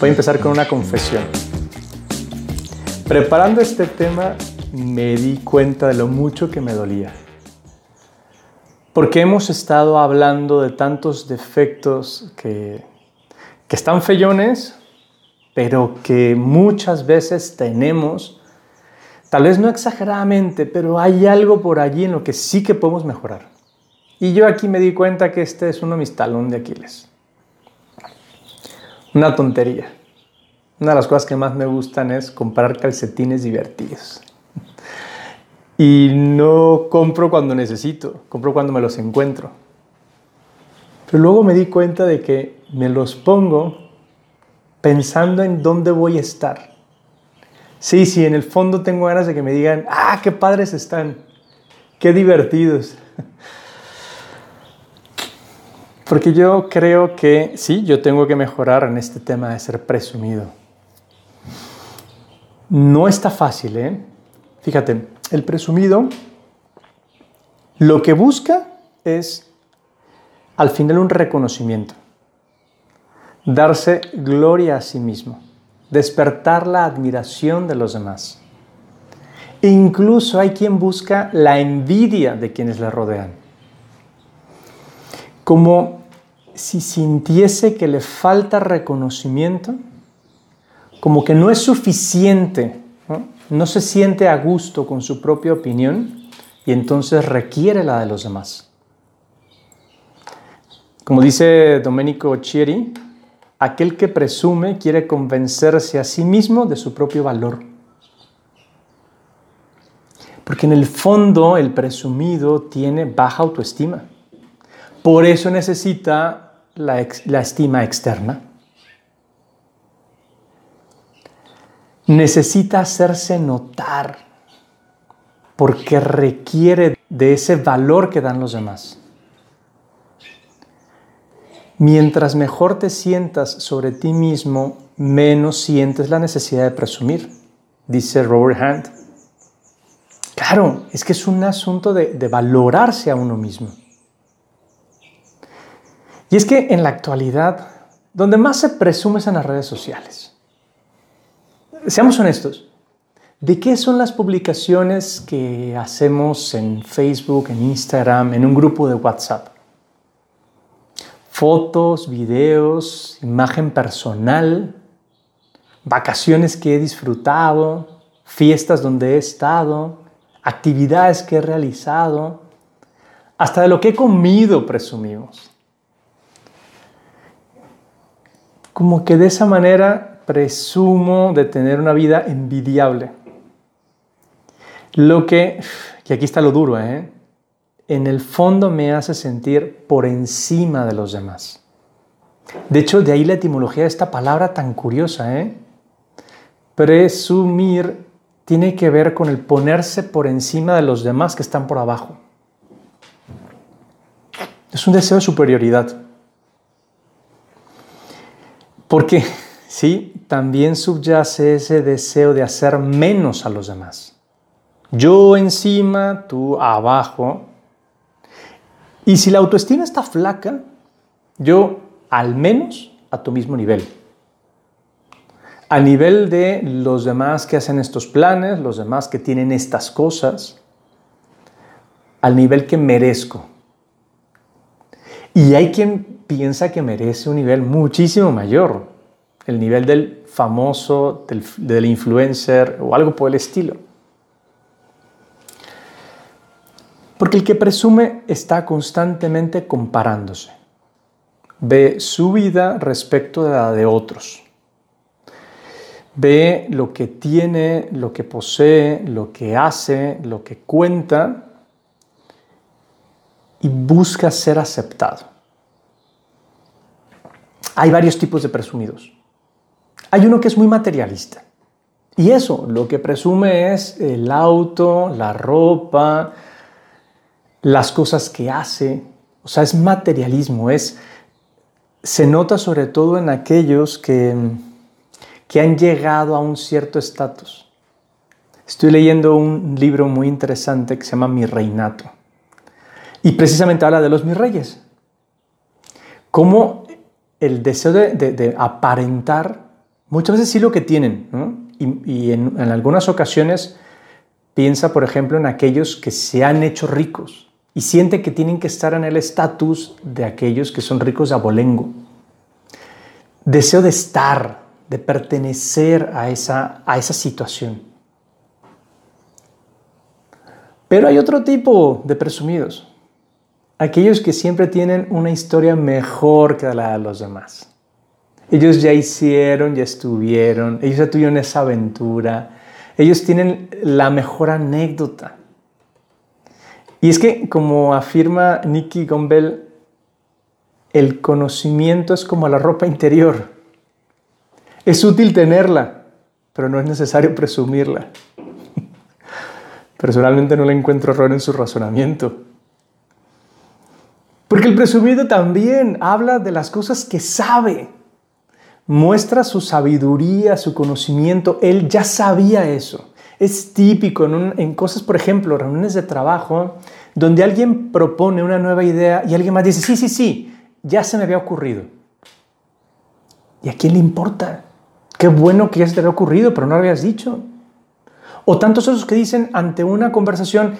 Voy a empezar con una confesión. Preparando este tema me di cuenta de lo mucho que me dolía. Porque hemos estado hablando de tantos defectos que, que están fellones, pero que muchas veces tenemos, tal vez no exageradamente, pero hay algo por allí en lo que sí que podemos mejorar. Y yo aquí me di cuenta que este es uno de mis talones de Aquiles. Una tontería. Una de las cosas que más me gustan es comprar calcetines divertidos. Y no compro cuando necesito, compro cuando me los encuentro. Pero luego me di cuenta de que me los pongo pensando en dónde voy a estar. Sí, sí, en el fondo tengo ganas de que me digan, ah, qué padres están, qué divertidos. Porque yo creo que sí, yo tengo que mejorar en este tema de ser presumido. No está fácil, ¿eh? Fíjate, el presumido lo que busca es al final un reconocimiento, darse gloria a sí mismo, despertar la admiración de los demás. Incluso hay quien busca la envidia de quienes le rodean. Como si sintiese que le falta reconocimiento, como que no es suficiente, ¿no? se siente a gusto con su propia opinión y entonces requiere la de los demás. Como dice Domenico Chieri, aquel que presume quiere convencerse a sí mismo de su propio valor. Porque en el fondo el presumido tiene baja autoestima. Por eso necesita la, estima externa. Necesita hacerse notar porque requiere de ese valor que dan los demás. Mientras mejor te sientas sobre ti mismo, menos sientes la necesidad de presumir, dice Robert Hunt. Claro, es que es un asunto de valorarse a uno mismo. Y es que en la actualidad, donde más se presume es en las redes sociales. Seamos honestos, ¿de qué son las publicaciones que hacemos en Facebook, en Instagram, en un grupo de WhatsApp? Fotos, videos, imagen personal, vacaciones que he disfrutado, fiestas donde he estado, actividades que he realizado, hasta de lo que he comido presumimos. Como que de esa manera presumo de tener una vida envidiable. Lo que, y aquí está lo duro, ¿eh? en el fondo me hace sentir por encima de los demás. De hecho, de ahí la etimología de esta palabra tan curiosa. ¿eh? Presumir tiene que ver con el ponerse por encima de los demás que están por abajo. Es un deseo de superioridad. Porque, sí, también subyace ese deseo de hacer menos a los demás. Yo encima, tú abajo. Y si la autoestima está flaca, yo al menos a tu mismo nivel. A nivel de los demás que hacen estos planes, los demás que tienen estas cosas, al nivel que merezco. Y hay quien piensa que merece un nivel muchísimo mayor, el nivel del famoso, del, influencer o algo por el estilo. Porque el que presume está constantemente comparándose. Ve su vida respecto de la de otros. Ve lo que tiene, lo que posee, lo que hace, lo que cuenta y busca ser aceptado. Hay varios tipos de presumidos. Hay uno que es muy materialista. Y eso, lo que presume es el auto, la ropa, las cosas que hace. O sea, es materialismo, es se nota sobre todo en aquellos que, que han llegado a un cierto estatus. Estoy leyendo un libro muy interesante que se llama Mi Reinato. Y precisamente habla de los mis reyes. Cómo el deseo de, aparentar Muchas veces sí lo que tienen. Y, en, algunas ocasiones piensa, por ejemplo, en aquellos que se han hecho ricos y siente que tienen que estar en el estatus de aquellos que son ricos de abolengo. Deseo de estar, de pertenecer a esa, a esa situación. Pero hay otro tipo de presumidos. Aquellos que siempre tienen una historia mejor que la de los demás. Ellos ya hicieron, ya estuvieron, ellos ya tuvieron esa aventura, ellos tienen la mejor anécdota. Y es que, como afirma Nicky Gombel, el conocimiento es como la ropa interior. Es útil tenerla, pero no es necesario presumirla. Personalmente no le encuentro error en su razonamiento. Porque el presumido también habla de las cosas que sabe. Muestra su sabiduría, su conocimiento. Él ya sabía eso. Es típico en, cosas, por ejemplo, reuniones de trabajo, donde alguien propone una nueva idea y alguien más dice, sí, sí, sí, ya se me había ocurrido. ¿Y a quién le importa? Qué bueno que ya se te había ocurrido, pero no lo habías dicho. O tantos esos que dicen ante una conversación,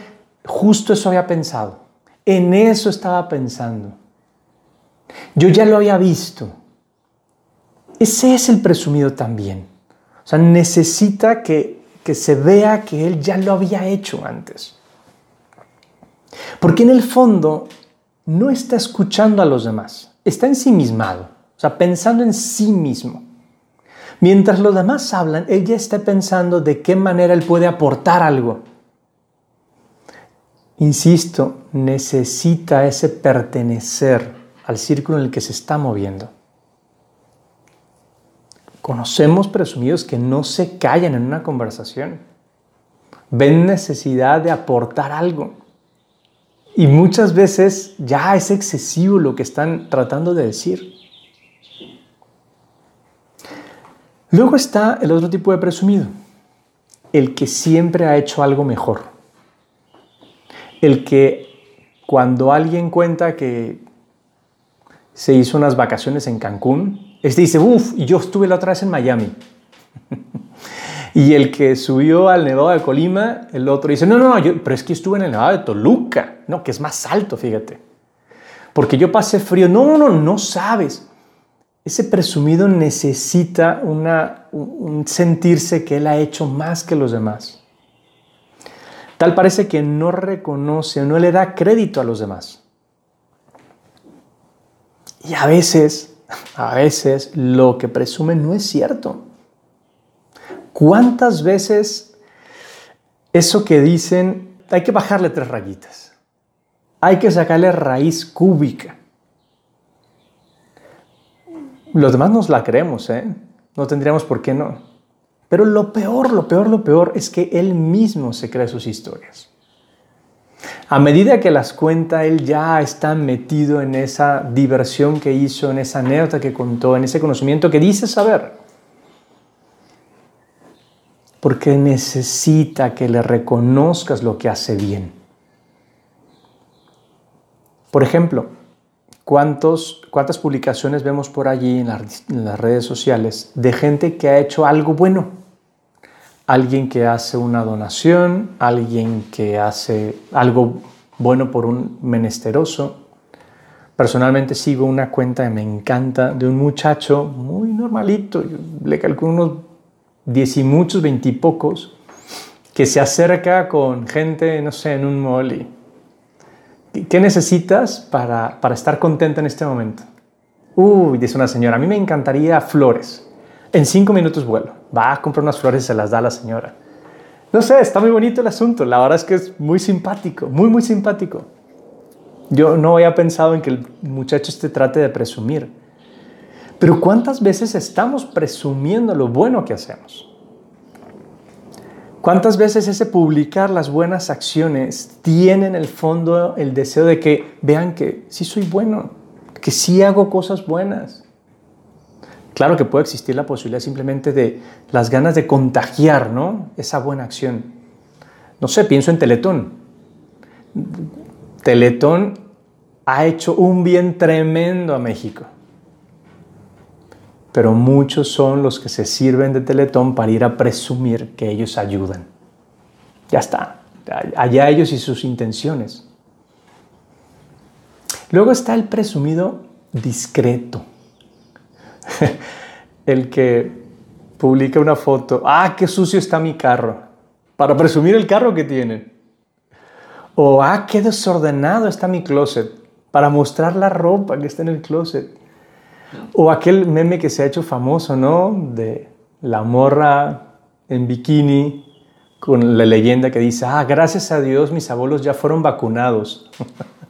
justo eso había pensado, en eso estaba pensando. Yo ya lo había visto. Ese es el presumido también. O sea, necesita que, que se vea que él ya lo había hecho antes. Porque en el fondo no está escuchando a los demás, está ensimismado, o sea, pensando en sí mismo. Mientras los demás hablan, ella está pensando de qué manera él puede aportar algo. Insisto, necesita ese pertenecer al círculo en el que se está moviendo. Conocemos presumidos que no se callan en una conversación. Ven necesidad de aportar algo. Y muchas veces ya es excesivo lo que están tratando de decir. Luego está el otro tipo de presumido, el que siempre ha hecho algo mejor. El que cuando alguien cuenta que se hizo unas vacaciones en Cancún, este dice, uff, yo estuve la otra vez en Miami. y el que subió al Nevado de Colima, el otro dice, no, no, yo, pero es que estuve en el Nevado de Toluca, no, que es más alto, fíjate. Porque yo pasé frío. No, no, no, no sabes ese presumido necesita un sentirse que él ha hecho más que los demás. Tal parece que no reconoce o no le da crédito a los demás. Y a veces, a veces lo que presume no es cierto. ¿Cuántas veces eso que dicen hay que bajarle tres rayitas? Hay que sacarle raíz cúbica. Los demás nos la creemos, ¿eh? No tendríamos por qué no. Pero lo peor, lo peor, lo peor es que él mismo se cree sus historias. A medida que las cuenta, él ya está metido en esa diversión que hizo, en esa anécdota que contó, en ese conocimiento que dice saber. Porque necesita que le reconozcas lo que hace bien. Por ejemplo, ¿Cuántas publicaciones vemos por allí en, las redes sociales de gente que ha hecho algo bueno? Alguien que hace una donación, alguien que hace algo bueno por un menesteroso. Personalmente sigo una cuenta que me encanta de un muchacho muy normalito, le calculo unos diez y muchos, veintipocos, que se acerca con gente, no sé, en un mall ¿Qué necesitas para, estar contenta en este momento? Uy, dice una señora, a mí me encantaría flores. En cinco minutos vuelo. Va a comprar unas flores y se las da a la señora. No sé, está muy bonito el asunto. La verdad es que es muy simpático, muy, muy simpático. Yo no había pensado en que el muchacho este trate de presumir. Pero ¿cuántas veces estamos presumiendo lo bueno que hacemos? ¿Cuántas veces ese publicar las buenas acciones tiene en el fondo el deseo de que vean que sí soy bueno, que sí hago cosas buenas? Claro que puede existir la posibilidad simplemente de las ganas de contagiar, ¿no? Esa buena acción. No sé, pienso en Teletón. Teletón ha hecho un bien tremendo a México. Pero muchos son los que se sirven de Teletón para ir a presumir que ellos ayudan. Ya está, allá ellos y sus intenciones. Luego está el presumido discreto, el que publica una foto, ah, qué sucio está mi carro, para presumir el carro que tienen. O, ah, qué desordenado está mi closet, para mostrar la ropa que está en el closet. O aquel meme que se ha hecho famoso, ¿no? De la morra en bikini con la leyenda que dice, ah, gracias a Dios mis abuelos ya fueron vacunados.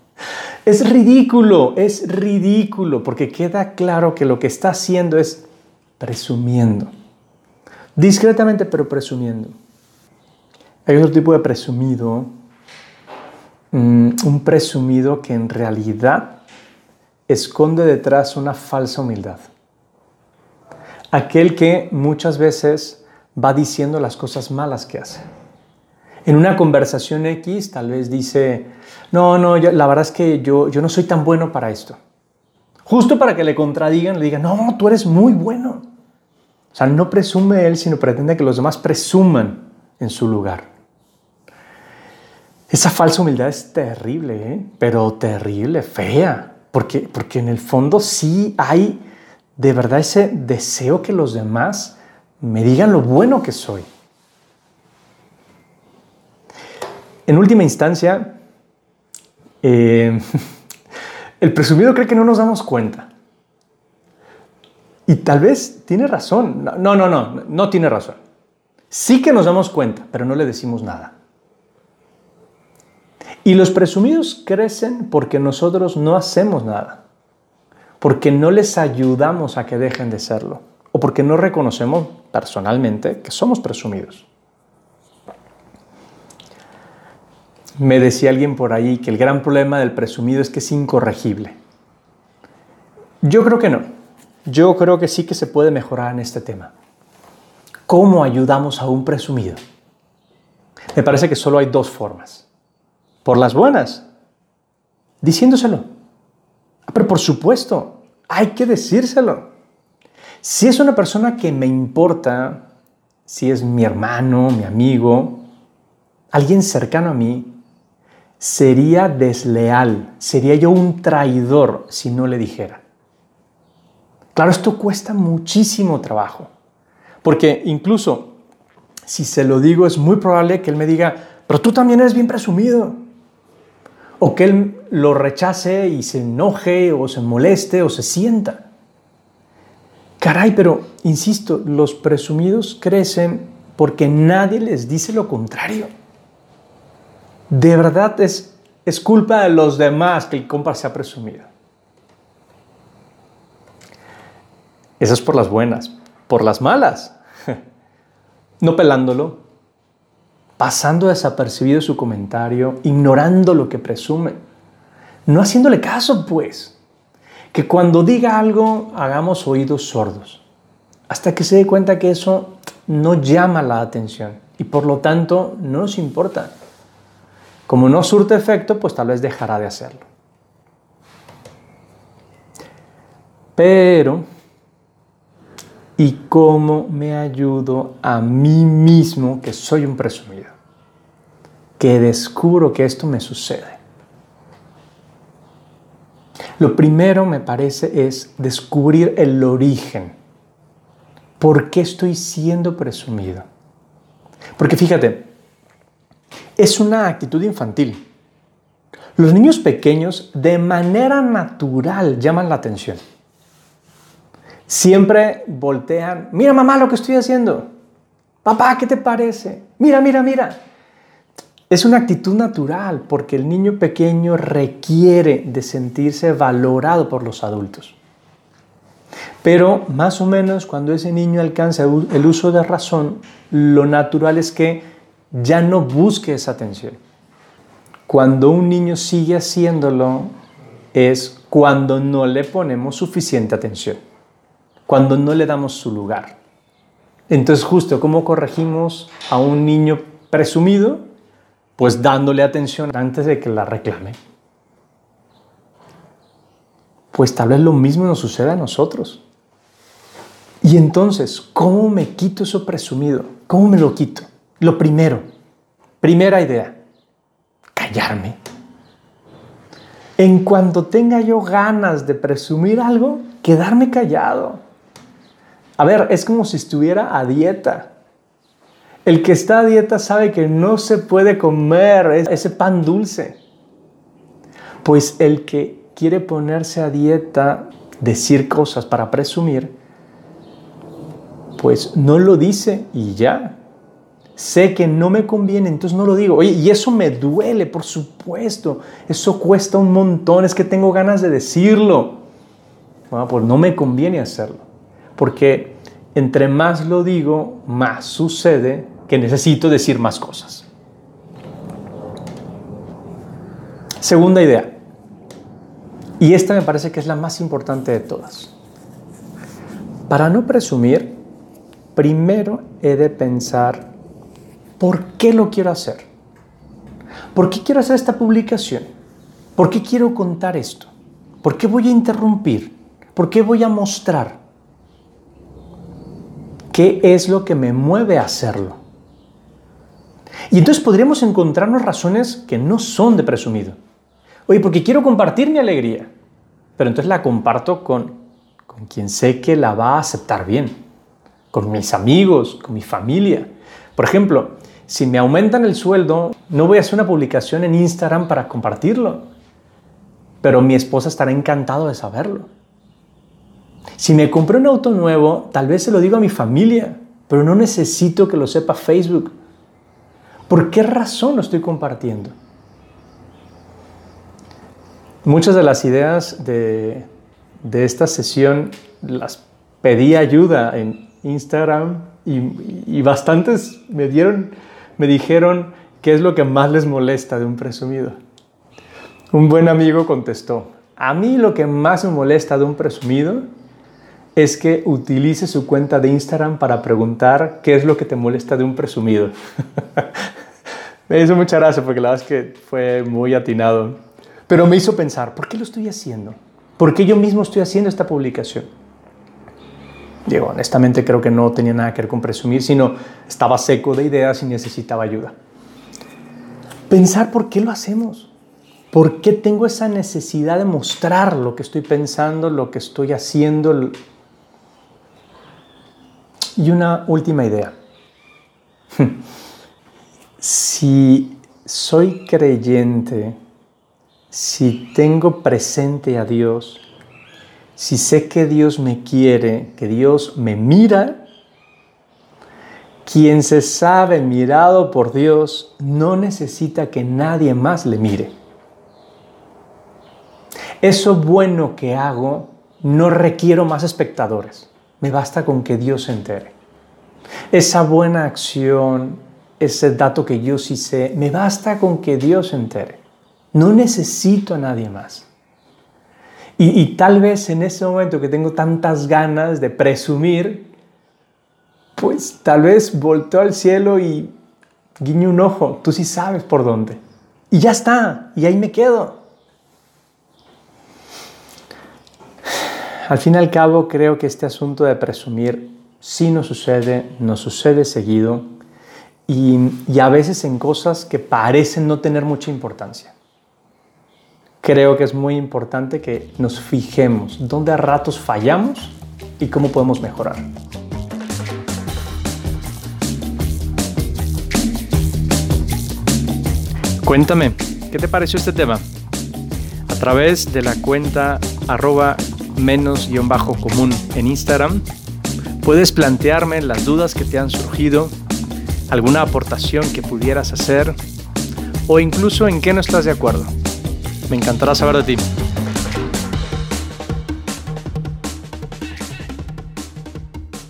es ridículo, es ridículo, porque queda claro que lo que está haciendo es presumiendo. Discretamente, pero presumiendo. Hay otro tipo de presumido, mm, un presumido que en realidad esconde detrás una falsa humildad. Aquel que muchas veces va diciendo las cosas malas que hace. En una conversación X tal vez dice, no, no, la verdad es que yo, yo no soy tan bueno para esto. Justo para que le contradigan, le digan, no, tú eres muy bueno. O sea, no presume él, sino pretende que los demás presuman en su lugar. Esa falsa humildad es terrible, ¿eh? pero terrible, fea. Porque, porque en el fondo sí hay de verdad ese deseo que los demás me digan lo bueno que soy. En última instancia, eh, el presumido cree que no nos damos cuenta. Y tal vez tiene razón. No, no, no, no tiene razón. Sí que nos damos cuenta, pero no le decimos nada. Y los presumidos crecen porque nosotros no hacemos nada, porque no les ayudamos a que dejen de serlo, o porque no reconocemos personalmente que somos presumidos. Me decía alguien por ahí que el gran problema del presumido es que es incorregible. Yo creo que no. Yo creo que sí que se puede mejorar en este tema. ¿Cómo ayudamos a un presumido? Me parece que solo hay dos formas por las buenas, diciéndoselo. Ah, pero por supuesto, hay que decírselo. Si es una persona que me importa, si es mi hermano, mi amigo, alguien cercano a mí, sería desleal, sería yo un traidor si no le dijera. Claro, esto cuesta muchísimo trabajo, porque incluso si se lo digo es muy probable que él me diga, pero tú también eres bien presumido o que él lo rechace y se enoje o se moleste o se sienta. Caray, pero insisto, los presumidos crecen porque nadie les dice lo contrario. De verdad es, es culpa de los demás que el compa sea presumido. Eso es por las buenas, por las malas. No pelándolo, pasando desapercibido su comentario, ignorando lo que presume, no haciéndole caso, pues. Que cuando diga algo hagamos oídos sordos, hasta que se dé cuenta que eso no llama la atención y por lo tanto no nos importa. Como no surte efecto, pues tal vez dejará de hacerlo. Pero, ¿y cómo me ayudo a mí mismo que soy un presumido? que descubro que esto me sucede. Lo primero, me parece, es descubrir el origen. ¿Por qué estoy siendo presumido? Porque fíjate, es una actitud infantil. Los niños pequeños de manera natural llaman la atención. Siempre voltean, mira mamá lo que estoy haciendo. Papá, ¿qué te parece? Mira, mira, mira. Es una actitud natural porque el niño pequeño requiere de sentirse valorado por los adultos. Pero más o menos cuando ese niño alcanza el uso de razón, lo natural es que ya no busque esa atención. Cuando un niño sigue haciéndolo es cuando no le ponemos suficiente atención, cuando no le damos su lugar. Entonces justo, ¿cómo corregimos a un niño presumido? pues dándole atención antes de que la reclame. Pues tal vez lo mismo nos suceda a nosotros. Y entonces, ¿cómo me quito eso presumido? ¿Cómo me lo quito? Lo primero, primera idea, callarme. En cuanto tenga yo ganas de presumir algo, quedarme callado. A ver, es como si estuviera a dieta. El que está a dieta sabe que no se puede comer ese pan dulce. Pues el que quiere ponerse a dieta, decir cosas para presumir, pues no lo dice y ya. Sé que no me conviene, entonces no lo digo. Oye, y eso me duele, por supuesto. Eso cuesta un montón, es que tengo ganas de decirlo. Bueno, pues no me conviene hacerlo. Porque entre más lo digo, más sucede que necesito decir más cosas. Segunda idea. Y esta me parece que es la más importante de todas. Para no presumir, primero he de pensar por qué lo quiero hacer. ¿Por qué quiero hacer esta publicación? ¿Por qué quiero contar esto? ¿Por qué voy a interrumpir? ¿Por qué voy a mostrar? ¿Qué es lo que me mueve a hacerlo? Y entonces podríamos encontrarnos razones que no son de presumido. Oye, porque quiero compartir mi alegría, pero entonces la comparto con, con quien sé que la va a aceptar bien, con mis amigos, con mi familia. Por ejemplo, si me aumentan el sueldo, no voy a hacer una publicación en Instagram para compartirlo, pero mi esposa estará encantado de saberlo. Si me compré un auto nuevo, tal vez se lo digo a mi familia, pero no necesito que lo sepa Facebook. ¿Por qué razón lo estoy compartiendo? Muchas de las ideas de, esta sesión las pedí ayuda en Instagram y, bastantes me dieron, me dijeron qué es lo que más les molesta de un presumido. Un buen amigo contestó, a mí lo que más me molesta de un presumido es que utilice su cuenta de Instagram para preguntar qué es lo que te molesta de un presumido. me hizo mucha gracia porque la verdad es que fue muy atinado. Pero me hizo pensar, ¿por qué lo estoy haciendo? ¿Por qué yo mismo estoy haciendo esta publicación? Digo, honestamente creo que no tenía nada que ver con presumir, sino estaba seco de ideas y necesitaba ayuda. Pensar por qué lo hacemos. ¿Por qué tengo esa necesidad de mostrar lo que estoy pensando, lo que estoy haciendo? Y una última idea. Si soy creyente, si tengo presente a Dios, si sé que Dios me quiere, que Dios me mira, quien se sabe mirado por Dios no necesita que nadie más le mire. Eso bueno que hago no requiero más espectadores. Me basta con que Dios se entere. Esa buena acción, ese dato que yo sí sé, me basta con que Dios se entere. No necesito a nadie más. Y, tal vez en ese momento que tengo tantas ganas de presumir, pues tal vez volteo al cielo y guiño un ojo. Tú sí sabes por dónde. Y ya está. Y ahí me quedo. Al fin y al cabo, creo que este asunto de presumir sí nos sucede, nos sucede seguido y, y a veces en cosas que parecen no tener mucha importancia creo que es muy importante que nos fijemos dónde a ratos fallamos y cómo podemos mejorar. Cuéntame, ¿qué te pareció este tema? A través de la cuenta arroba menos-común en Instagram, puedes plantearme las dudas que te han surgido, alguna aportación que pudieras hacer o incluso en qué no estás de acuerdo. Me encantará saber de ti.